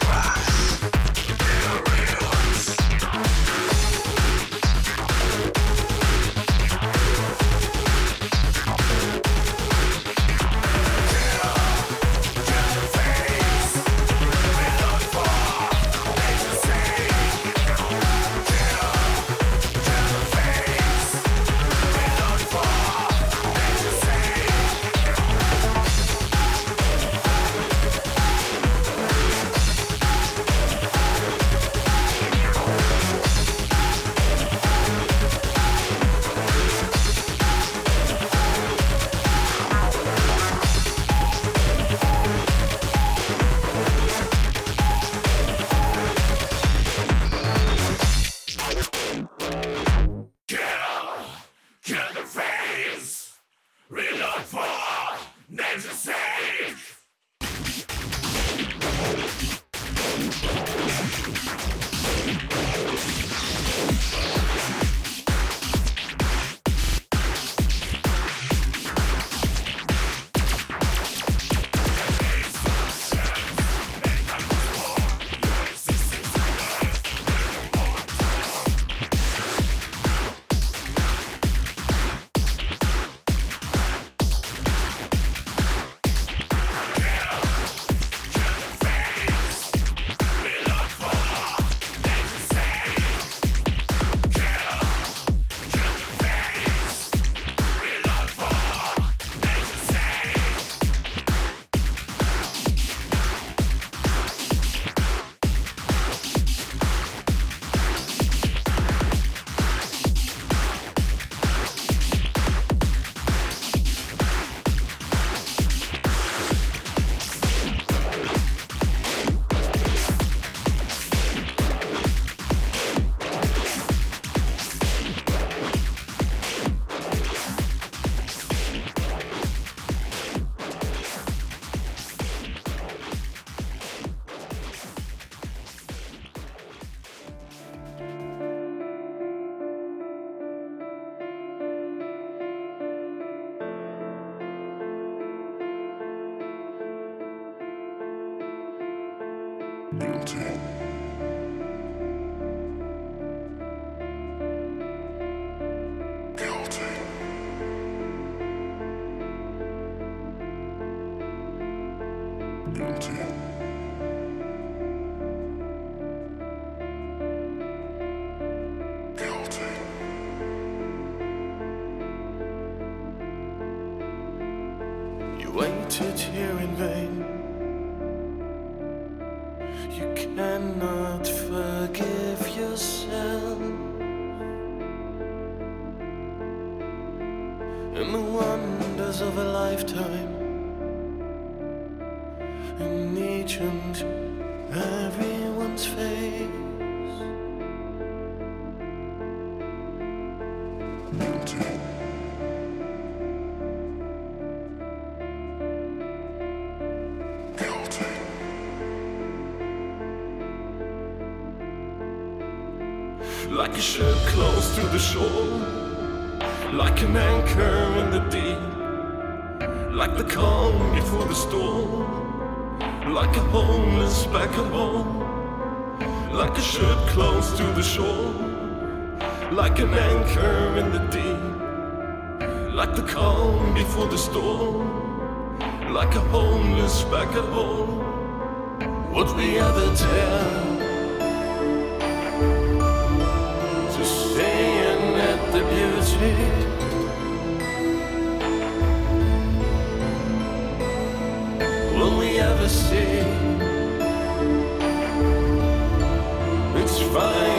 Enterprise. You waited here in vain. You cannot forgive yourself. In the wonders of a lifetime, in each and everyone's face. Like a ship close to the shore, like an anchor in the deep, like the calm before the storm, like a homeless back at home, like a ship close to the shore, like an anchor in the deep, like the calm before the storm, like a homeless back at home. Would we ever tell? Will we ever see? It's fine.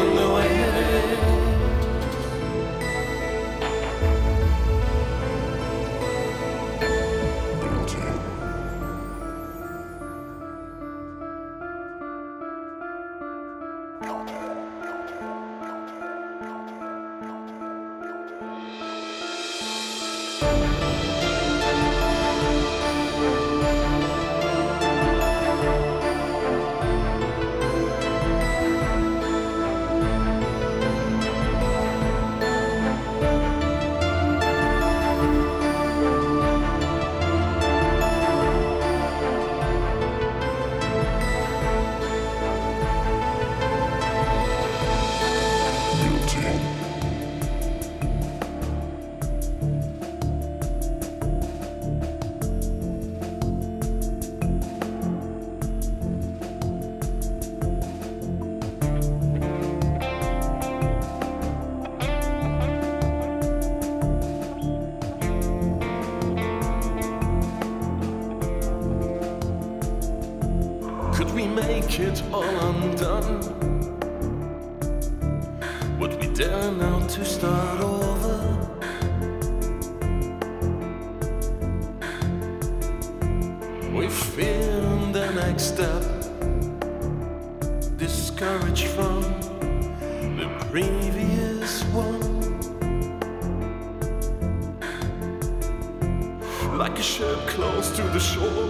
like a ship close to the shore,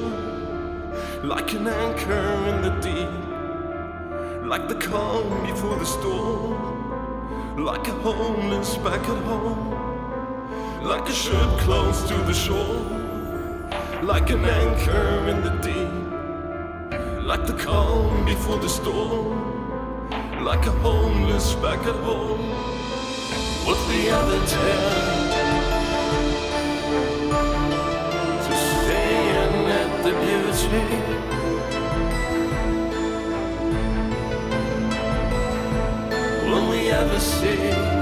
like an anchor in the deep, like the calm before the storm, like a homeless back at home, like a ship close to the shore, like an anchor in the deep, like the calm before the storm, like a homeless back at home. What's the other ten? will we ever see?